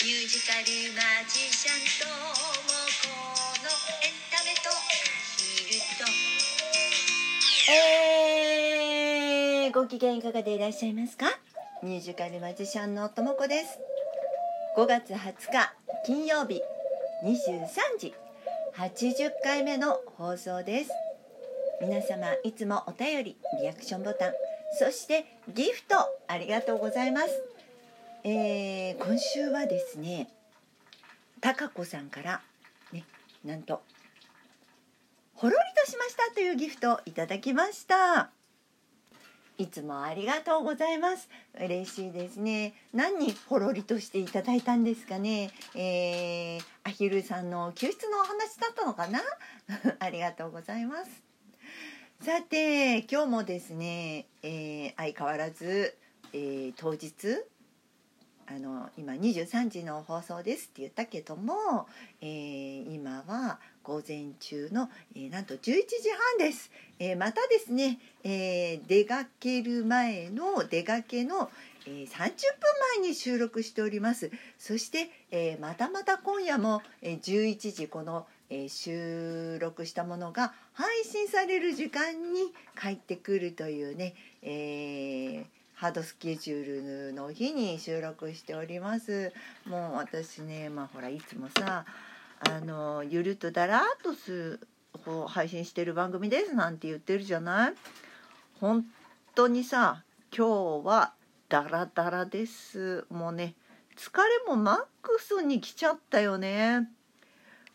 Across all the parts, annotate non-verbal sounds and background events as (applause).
ミュージカルマジシャンともこのエンタメとヒル。とえー、ご機嫌いかがでいらっしゃいますか？ミュージカルマジシャンのともこです。5月20日金曜日23時80回目の放送です。皆様いつもお便りリアクションボタンそしてギフトありがとうございます。えー、今週はですねたかこさんからねなんとほろりとしましたというギフトをいただきました。いつもありがとうございます。嬉しいですね。何にほろりとしていただいたんですかね。えー、アヒルさんの救出のお話だったのかな。(laughs) ありがとうございます。さて今日もですね、えー、相変わらず、えー、当日あの今23時の放送ですって言ったけども、えー、今は午前中の、えー、なんと11時半です、えー、またですね、え出かける前の出かけの、え30分前に収録しております。そして、えまたまた今夜も、え11時この、え収録したものが配信される時間に帰ってくるというね、えーハードスケジュールの日に収録しております。もう私ねまあほらいつもさあのゆるっとだらっとすこう配信してる番組ですなんて言ってるじゃない？本当にさ今日はダラダラです。もうね疲れもマックスに来ちゃったよね。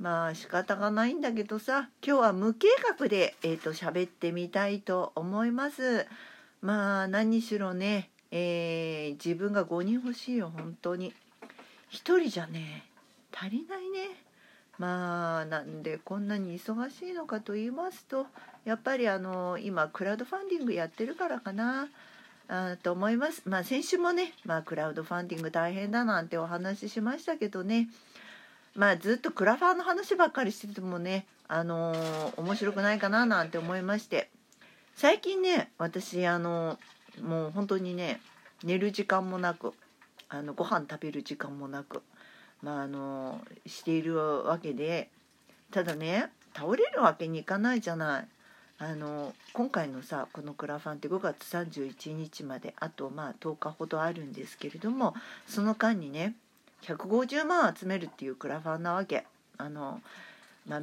まあ仕方がないんだけどさ今日は無計画でえっ、ー、と喋ってみたいと思います。まあ何にしろね、えー、自分が5人欲しいよ本当に。1人じゃね足りないね。まあなんでこんなに忙しいのかと言いますとやっぱりあの今クラウドファンディングやってるからかなあと思います。まあ先週もね、まあ、クラウドファンディング大変だなんてお話ししましたけどね。まあずっとクラファンの話ばっかりしててもねあのー、面白くないかななんて思いまして。最近ね私あのもう本当にね寝る時間もなくあのご飯食べる時間もなくまああのしているわけでただね倒れるわけにいかないじゃない。あの今回のさこのクラファンって5月31日まであとまあ10日ほどあるんですけれどもその間にね150万集めるっていうクラファンなわけ。あのまあ、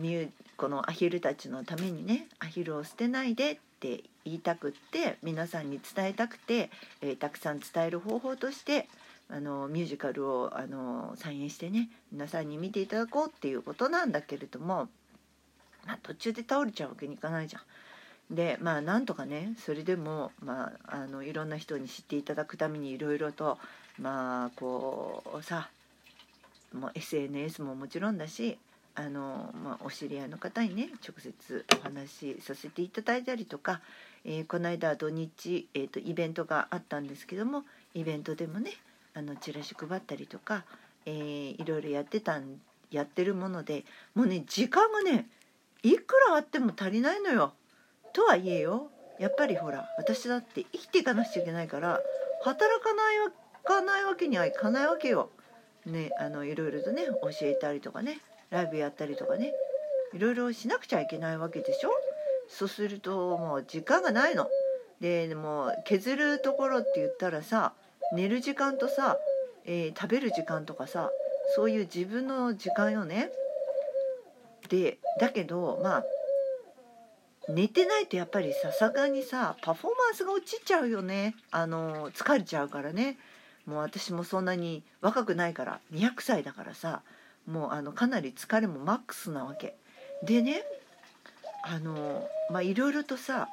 このアヒルたちのためにねアヒルを捨てないでって言いたくって皆さんに伝えたくて、えー、たくさん伝える方法としてあのミュージカルをあの再演してね皆さんに見ていただこうっていうことなんだけれども、まあ、途中で倒れちゃうわけにいかないじゃん。でまあなんとかねそれでも、まあ、あのいろんな人に知っていただくためにいろいろとまあこうさもう SNS ももちろんだしあの、まあ、お知り合いの方にね直接お話しさせていただいたりとか、えー、この間土日、えーと、イベントがあったんですけどもイベントでもねあのチラシ配ったりとか、えー、いろいろやってたんやってるものでもうね時間がねいくらあっても足りないのよ。とはいえよやっぱりほら私だって生きていかなくちゃいけないから働かないかないわけにはいかないわけよ。ねあのいろいろとね教えたりとかねライブやったりとかね。いろいろしなくちゃいけないわけでしょ？そうするともう時間がないの。でもう削るところって言ったらさ寝る時間とさ、えー、食べる時間とかさそういう自分の時間よね。でだけどまあ寝てないとやっぱりさすがにさパフォーマンスが落ちちゃうよね。あの疲れちゃうからね。もう私もそんなに若くないから200歳だからさ。もうあのかなり疲れもマックスなわけ。でねあのまあいろいろとさ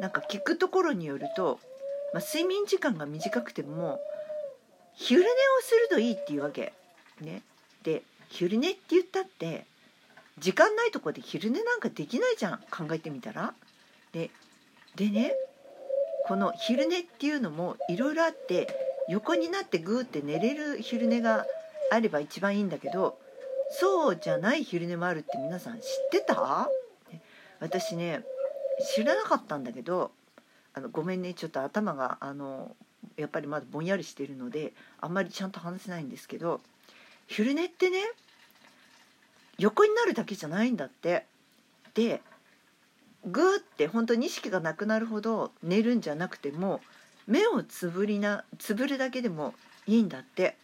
なんか聞くところによると、まあ、睡眠時間が短くても昼寝をするといいっていうわけ。ね。で昼寝って言ったって時間ないとこで昼寝なんかできないじゃん。考えてみたら。ででねこの昼寝っていうのもいろいろあって横になってグーって寝れる昼寝があれば一番いいんだけどそうじゃない昼寝もあるって皆さん知ってた？私ね知らなかったんだけどあのごめんねちょっと頭があのやっぱりまだぼんやりしてるのであんまりちゃんと話せないんですけど昼寝ってね横になるだけじゃないんだって。でグーって本当に意識がなくなるほど寝るんじゃなくても目をつぶりなつぶるだけでもいいんだって。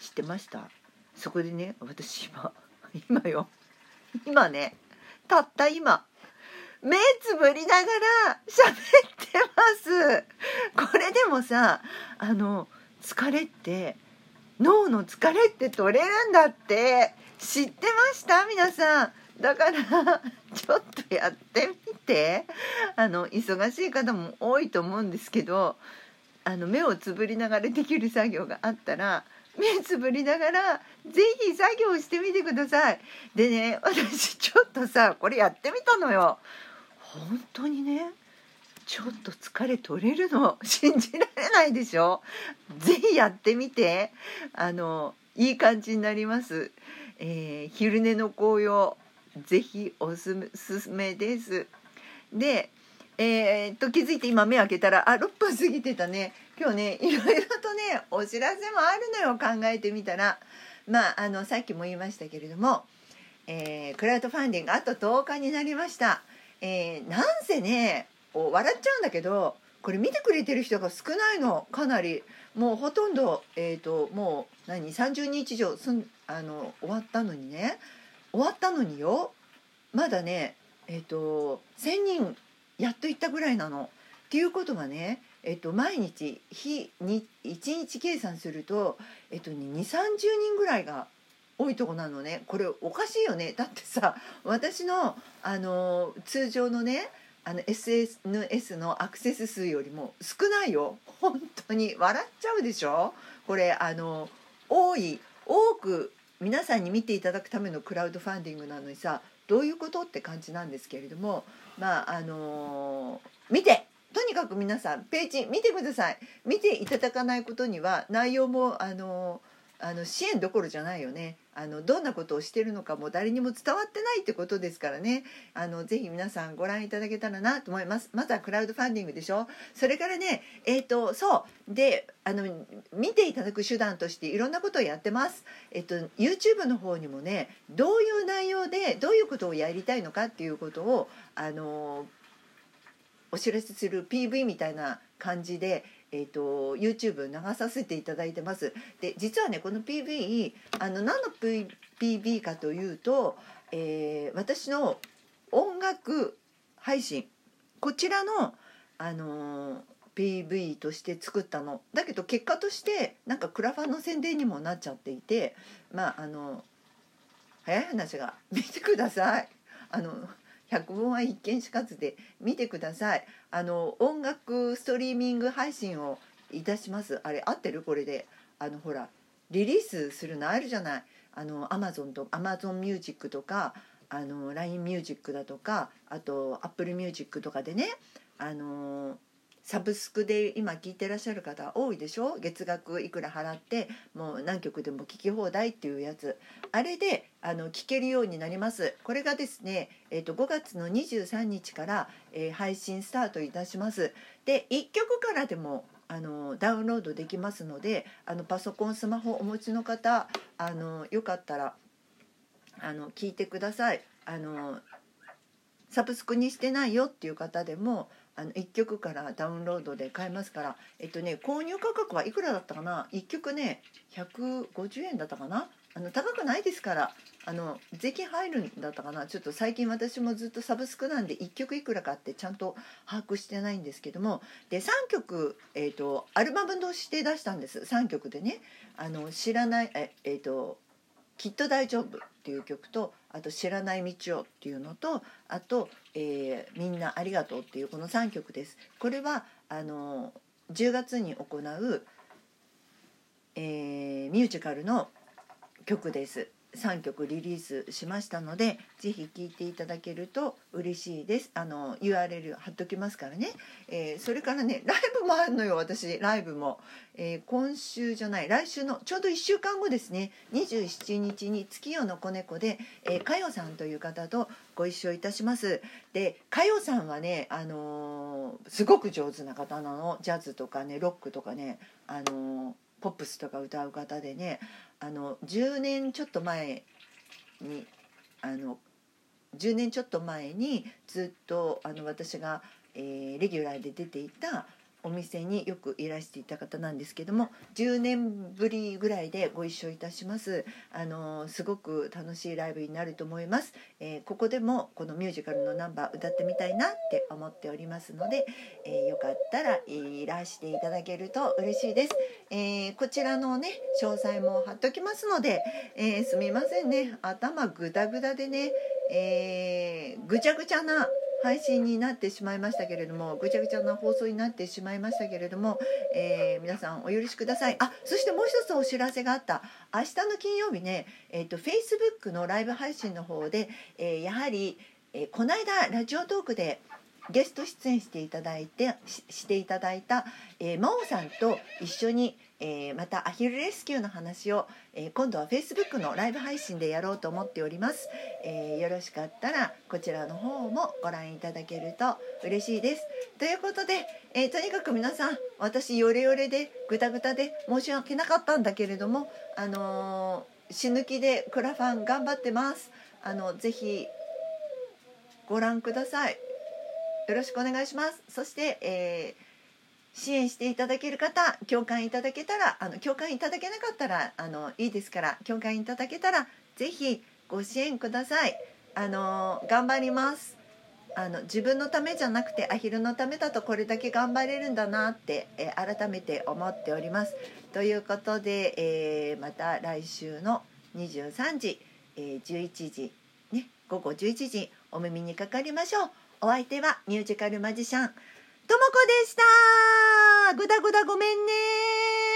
知ってました？そこでね私今今よ。今ねたった今目つぶりながら喋ってます。これでもさあの疲れって脳の疲れって取れるんだって。知ってました？皆さん。だからちょっとやってみて。あの忙しい方も多いと思うんですけどあの目をつぶりながらできる作業があったら目つぶりながら是非作業してみてください。でね私ちょっとさこれやってみたのよ。本当にねちょっと疲れ取れるの。信じられないでしょ。是非やってみて。あのいい感じになります、えー、昼寝の紅葉ぜひおすすめです。でえー、っと気づいて今目開けたらあ6分過ぎてたね。今日ね (laughs) いろいろとねお知らせもあるのよ考えてみたら。まああのさっきも言いましたけれども、えー、クラウドファンディングあと10日になりました、えー、なんせね笑っちゃうんだけどこれ見てくれてる人が少ないの。かなり。もうほとんど、えーと、もう何30日以上すんあの終わったのにね。終わったのによ。まだねえっ、ー、と1,000人やっと行ったぐらいなの。っていうことがね、えっと、毎日日に1日計算すると、えっとね、2 3 0人ぐらいが多いとこなのね。これおかしいよね。だってさ私のあの通常のねあの SNS のアクセス数よりも少ないよ。本当に。笑っちゃうでしょ？これあの多い多く皆さんに見ていただくためのクラウドファンディングなのにさどういうこと？って感じなんですけれどもまああの、見て！にかく皆さんページ見てください。見ていただかないことには内容もあのあの支援どころじゃないよね。あのどんなことをしてるのかも誰にも伝わってないってことですからね。あのぜひ皆さんご覧いただけたらなと思います。まずはクラウドファンディングでしょ。それからねえっ、ー、とそう。であの見ていただく手段としていろんなことをやってます。えっ、ー、と YouTube の方にもねどういう内容でどういうことをやりたいのかっていうことをあのお知らせする PV みたいな感じでえーと、YouTube 流させていただいてます。で実はねこの PV あの何の PV かというと、えー、私の音楽配信。こちらの、あのー、PV として作ったの。だけど結果としてなんかクラファンの宣伝にもなっちゃっていてまああの早い話が見てください。あの百聞は一見にしかずで見てください。あの音楽ストリーミング配信をいたします。あれ合ってる？これで。あのほらリリースするのあるじゃない？あのアマゾンとアマゾンミュージックとかあの LINE ミュージックだとかあとアップルミュージックとかでね。あのサブスクで今聞いてらっしゃる方多いでしょ？月額いくら払ってもう何曲でも聴き放題っていうやつ。あれであの聴けるようになります。これがですね、えーと、5月の23日から、えー、配信スタートいたします。で1曲からでもあのダウンロードできますのであのパソコンスマホお持ちの方あのよかったらあの聞いてください。あのサブスクにしてないよっていう方でもあの1曲からダウンロードで買えますからえっとね購入価格はいくらだったかな？1曲ね150円だったかな？あの高くないですからあの税金入るんだったかな？ちょっと最近私もずっとサブスクなんで1曲いくらかってちゃんと把握してないんですけどもで3曲、えーと、アルバムとして出したんです。3曲でね。あの知らないええーときっと大丈夫」っていう曲とあと「知らない道を」っていうのとあと、えー「みんなありがとう」っていうこの3曲です。これはあの10月に行う、えー、ミュージカルの曲です。3曲リリースしましたのでぜひ聴いていただけると嬉しいです。あの URL 貼っときますからね、えー、それからねライブもあるのよ。私ライブも、えー、今週じゃない来週のちょうど1週間後ですね。27日に月夜の子猫で、えー、かよさんという方とご一緒いたします。でかよさんはねあのすごく上手な方なの。ジャズとかねロックとかねあのポップスとか歌う方でねあの10年ちょっと前にあの10年ちょっと前にずっとあの私が、えーレギュラーで出ていたお店によくいらしていた方なんですけども10年ぶりぐらいでご一緒いたします。あのすごく楽しいライブになると思います、えーここでもこのミュージカルのナンバー歌ってみたいなって思っておりますので、えーよかったらいらしていただけると嬉しいです、えーこちらのね詳細も貼っときますので、えすみませんね。頭グダグダでね、えぐちゃぐちゃな配信になってしまいましたけれどもぐちゃぐちゃな放送になってしまいましたけれども、えー皆さんお許しください。あそしてもう一つお知らせがあった。明日の金曜日ね、えー、と Facebook のライブ配信の方で、えーやはり、えーこの間ラジオトークでゲスト出演していただいてししていただいた、えー、真央さんと一緒に、えーまたアヒルレスキューの話を、えー今度は Facebook のライブ配信でやろうと思っております、えーよろしかったらこちらの方もご覧いただけると嬉しいです。ということで、えーとにかく皆さん私ヨレヨレでグタグタで申し訳なかったんだけれどもあのー死ぬ気でクラファン頑張ってます。あのぜひご覧ください。よろしくお願いします。そして、えー支援していただける方共感いただけたらあの共感いただけなかったらあのいいですから共感いただけたらぜひご支援ください。あの頑張ります。あの自分のためじゃなくてアヒルのためだとこれだけ頑張れるんだなって、え改めて思っております。ということで、えーまた来週の23時、えー11時ね午後11時お耳にかかりましょう。お相手はミュージカルマジシャンともこでした。ぐだぐだごめんね。